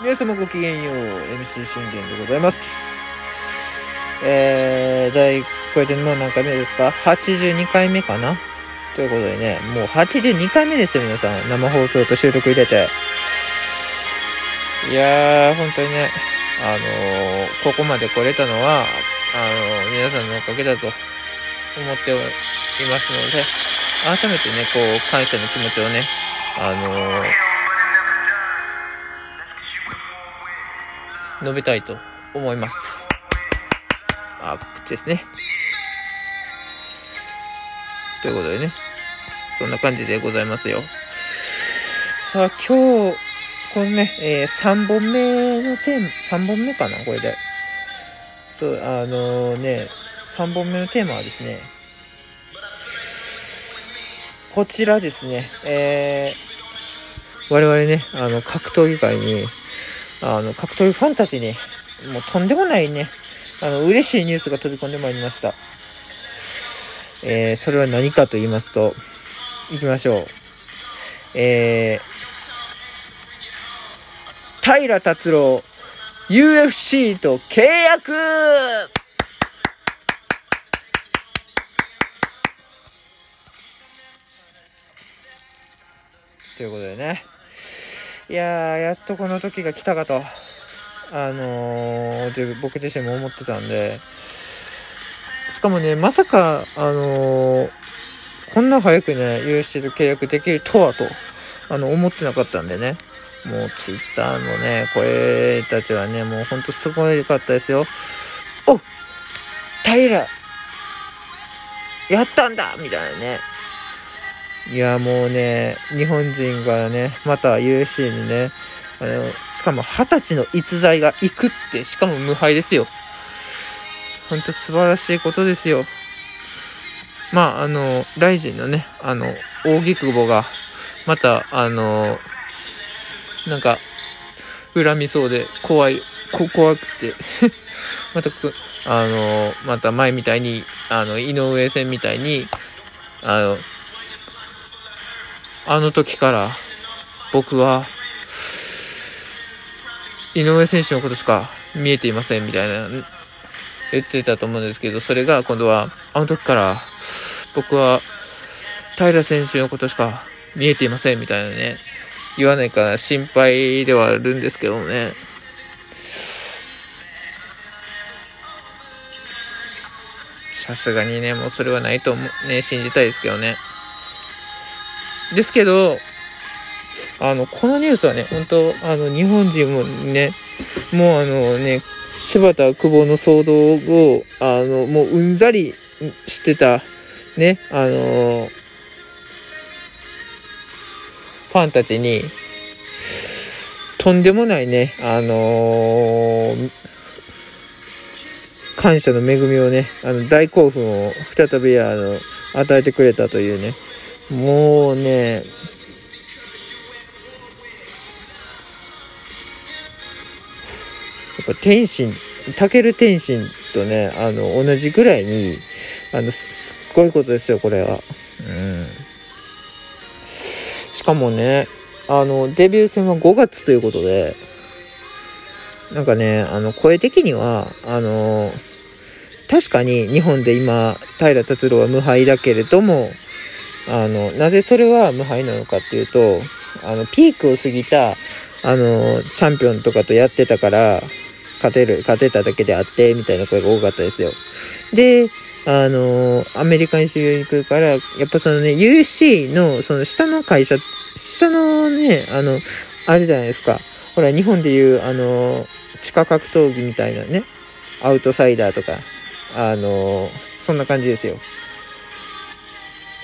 皆様ごきげんよう、MC 信玄でございます。えー、第、これでもう何回目ですか ?82 回目かな？ということでね、もう82回目ですよ、皆さん。生放送と収録入れて。いやー、本当にね、あのー、ここまで来れたのは、あのー、皆さんのおかげだと思っていますので、改めてね、こう、感謝の気持ちをね、あのー述べたいと思います。あ、こっちですね。ということでね。そんな感じでございますよ。さあ、今日、このね、えー、3本目のテーマ、3本目かなこれで。そう、あのー、ね、3本目のテーマはですね、こちらですね、えー、我々ね、あの、格闘技界に、あの、格闘技ファンたちに、もうとんでもないね、あの、嬉しいニュースが飛び込んでまいりました。えー、それは何かと言いますと、行きましょう。えー、平達郎、UFC と契約ということでね。いやー、やっとこの時が来たかと、あのー、僕自身も思ってたんで、しかもね、まさか、あのー、こんな早くね、UFC と契約できるとはと、あの、思ってなかったんでね、もう Twitter のね、声たちはね、もうほんとすごいかったですよ。お平やったんだみたいなね。いや、もうね、日本人がね、また UFC にね、あの、しかも二十歳の逸材が行くって、しかも無敗ですよ。ほんと素晴らしいことですよ。まあ、あの、ライジンのね、あの、大木久保が、また、あの、なんか、恨みそうで怖い、こ怖くて また、あの、また前みたいに、あの、井上戦みたいに、あの、あの時から僕は井上選手のことしか見えていませんみたいな言ってたと思うんですけど、それが今度はあの時から僕は平選手のことしか見えていませんみたいなね、言わないから心配ではあるんですけどね。さすがにね、もうそれはないと思う、ね、信じたいですけどね。ですけど、あの、このニュースはね、本当あの、日本人もね、もうあのね、柴田久保の騒動を、あの、もううんざりしてた、ね、あのファンたちに、とんでもないね、あの、感謝の恵みをね、あの、大興奮を再び、あの、与えてくれたというね、もうね、やっぱ天心、たける天心とね、あの、同じぐらいに、あの、すっごいことですよ、これは。うん。しかもね、あの、デビュー戦は5月ということで、なんかね、あの、声的には、あの、確かに日本で今、平達郎は無敗だけれども、あの、なぜそれは無敗なのかっていうと、あの、ピークを過ぎた、あの、チャンピオンとかとやってたから、勝てる、勝てただけであって、みたいな声が多かったですよ。で、あの、アメリカに修行に行くから、やっぱそのね、USC の、その下の会社、下のね、あの、あれじゃないですか。ほら、日本でいう、あの、地下格闘技みたいなね、アウトサイダーとか、あの、そんな感じですよ。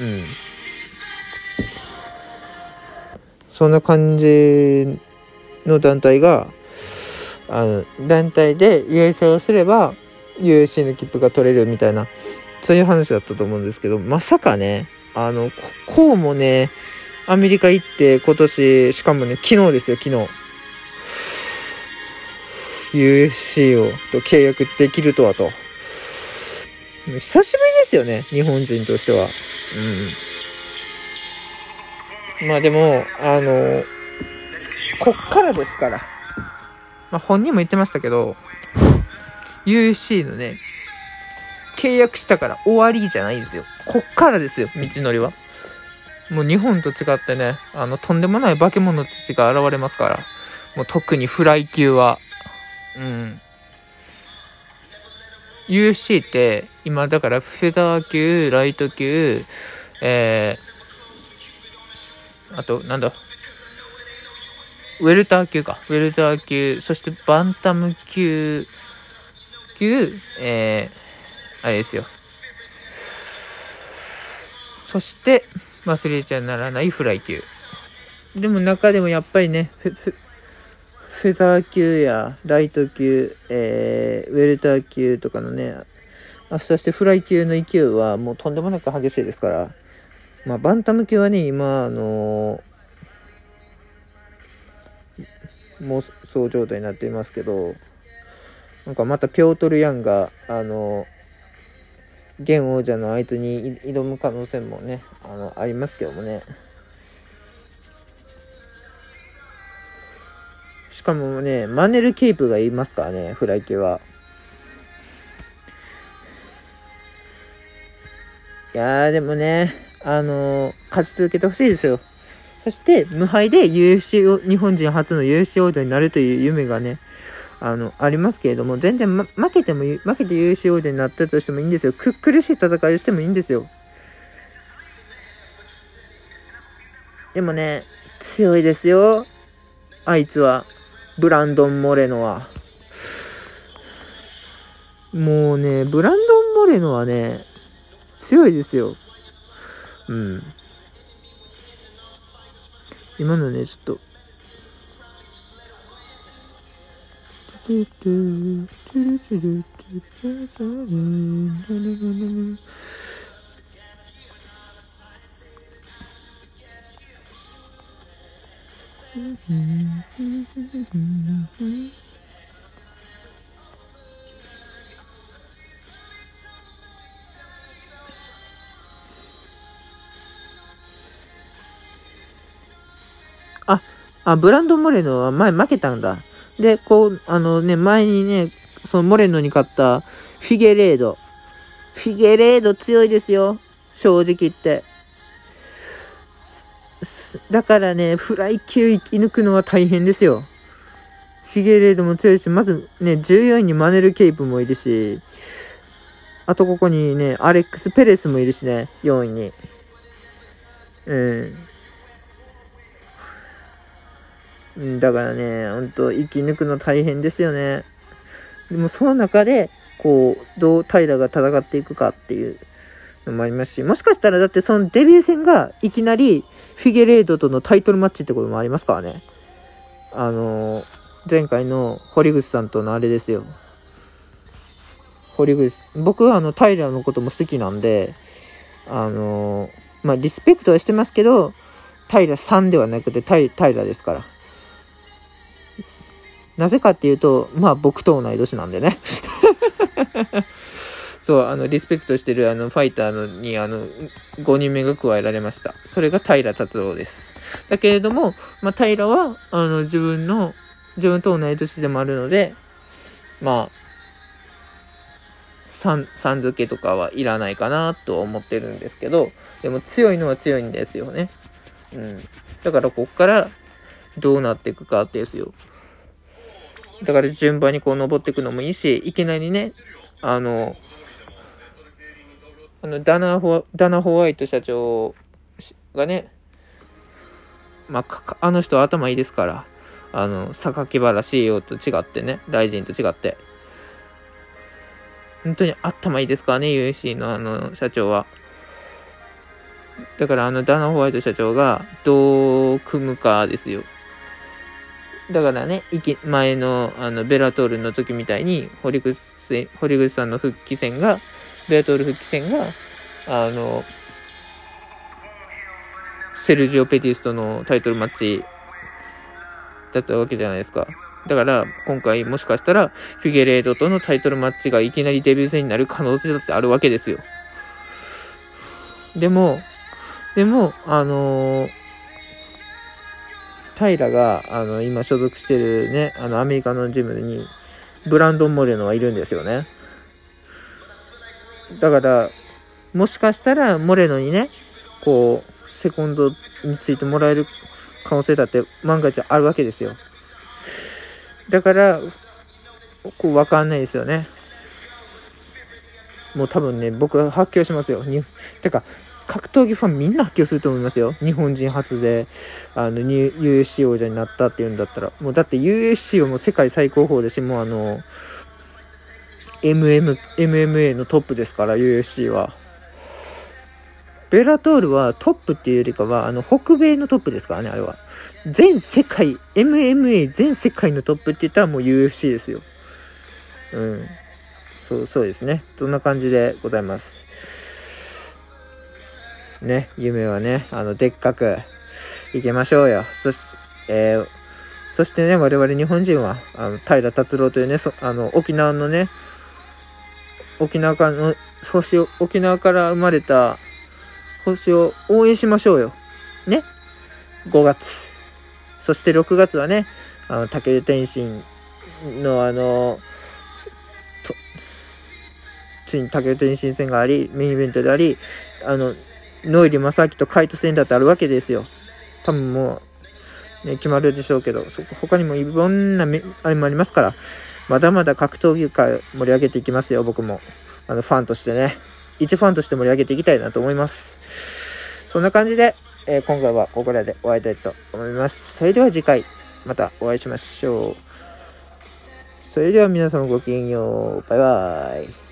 うん。そんな感じの団体が、あの、団体で優勝すれば、USC の切符が取れるみたいな、そういう話だったと思うんですけど、まさかね、あの、こうもね、アメリカ行って今年、しかもね、昨日ですよ、昨日。USC をと契約できるとはと。久しぶりですよね、日本人としては。うん。まあでも、あの、こっからですから。まあ、本人も言ってましたけど、USC のね、契約したから終わりじゃないですよ。こっからですよ、道のりは。もう日本と違ってね、あの、とんでもない化け物たちが現れますから。もう特にフライ級は。うん。UFC って、今だからフェザー級、ライト級、えー、あと、なんだ、ウェルター級か。ウェルター級、そしてバンタム級、級、えー、あれですよ。そして、忘れちゃならないフライ級。でも中でもやっぱりね、フェザー級やライト級、えー、ウェルター級とかのね、あそしてフライ級の勢いはもうとんでもなく激しいですから、まあ、バンタム級はね、今、あのー、妄想状態になっていますけど、なんかまたピョートル・ヤンが、あのー、現王者のあいつに挑む可能性もね、あの、ありますけどもね。しかもね、マネル・ケープがいますからね、フライ級は。いやー、でもね、あのー、勝ち続けてほしいですよ。そして、無敗で UFC、日本人初の UFC 王者になるという夢がね、あの、ありますけれども、全然、ま、負けても、負けて UFC 王者になったとしてもいいんですよ。く苦しい戦いをしてもいいんですよ。でもね、強いですよ。あいつは。ブランドン・モレノは。もうね、ブランドン・モレノはね、強いですよ。うん。今のね、ちょっと。あ、あ、ブランド・モレノは前負けたんだ。で、こう、あのね、前にね、そのモレノに勝ったフィゲレード。フィゲレード強いですよ。正直言って。だからね、フライ級生き抜くのは大変ですよ。フィゲレードも強いし、まずね、14位にマネル・ケイプもいるし、あとここにね、アレックス・ペレスもいるしね、4位に。うん。だからね、ほんと、生き抜くの大変ですよね。でも、その中で、こう、どう平が戦っていくかっていうのもありますし、もしかしたらだってそのデビュー戦がいきなり、フィゲレードとのタイトルマッチってこともありますからね。あの、前回の堀口さんとのあれですよ。堀口、僕はあの、タイラーのことも好きなんで、あの、まあ、リスペクトはしてますけど、タイラさんではなくてタイ、タイラですから。なぜかっていうと、まあ僕と同い年なんでね。そう、あの、リスペクトしてるあの、ファイターのに、あの、5人目が加えられました。それが平達夫です。だけれども、まあ、平は、あの、自分の、自分と同い年でもあるので、まあ、さん、さん付けとかはいらないかなと思ってるんですけど、でも強いのは強いんですよね。うん。だからこっからどうなっていくかですよ。だから順番にこう登っていくのもいいし、いきなりね、あの、あのダナホダナ・ホワイト社長がね、まあ、あの人は頭いいですから、あの、榊原 CEO と違ってね、ライジンと違って。本当に頭いいですからね、USC のあの、社長は。だからあの、ダナ・ホワイト社長がどう組むかですよ。だからね、前のあのベラトールの時みたいに堀口、堀口さんの復帰戦がベアトール復帰戦が、あの、セルジオ・ペティスとのタイトルマッチだったわけじゃないですか。だから、今回もしかしたら、フィゲレードとのタイトルマッチがいきなりデビュー戦になる可能性だってあるわけですよ。でも、でも、あのー、平が、あの、今所属してるね、あの、アメリカのジムに、ブランドン・モレノはいるんですよね。だから、もしかしたら、モレノにね、こう、セコンドについてもらえる可能性だって万が一あるわけですよ。だから、こう、わかんないですよね。もう多分ね、僕は発狂しますよ。に てか、格闘技ファンみんな発狂すると思いますよ。日本人初で、あの、USC 王者になったっていうんだったら。もうだって USC はもう世界最高峰ですし、もうあの、MM、MMA のトップですから、USC は。ベラトールはトップっていうよりかは、あの、北米のトップですからね、あれは。全世界、MMA 全世界のトップって言ったらもう UFC ですよ。うん。そう、そうですね。そんな感じでございます。ね、夢はね、あの、でっかくいきましょうよ。そし、えー、そしてね、我々日本人は、あの、平達郎というね、そあの、沖縄のね、沖縄からの、星を、沖縄から生まれた星を応援しましょうよ。ね？5月。そして6月はね、あの、武天心のあの、ついに武天心戦があり、メインイベントであり、あの、ノイリ正明とカイト戦だってあるわけですよ。多分もう、ね、決まるでしょうけど、そ他にもいろんなあれもありますから、まだまだ格闘技界盛り上げていきますよ、僕も。あの、ファンとしてね。一ファンとして盛り上げていきたいなと思います。そんな感じで、えー、今回はここらで終わりたいと思います。それでは次回、またお会いしましょう。それでは皆様ごきげんよう。バイバーイ。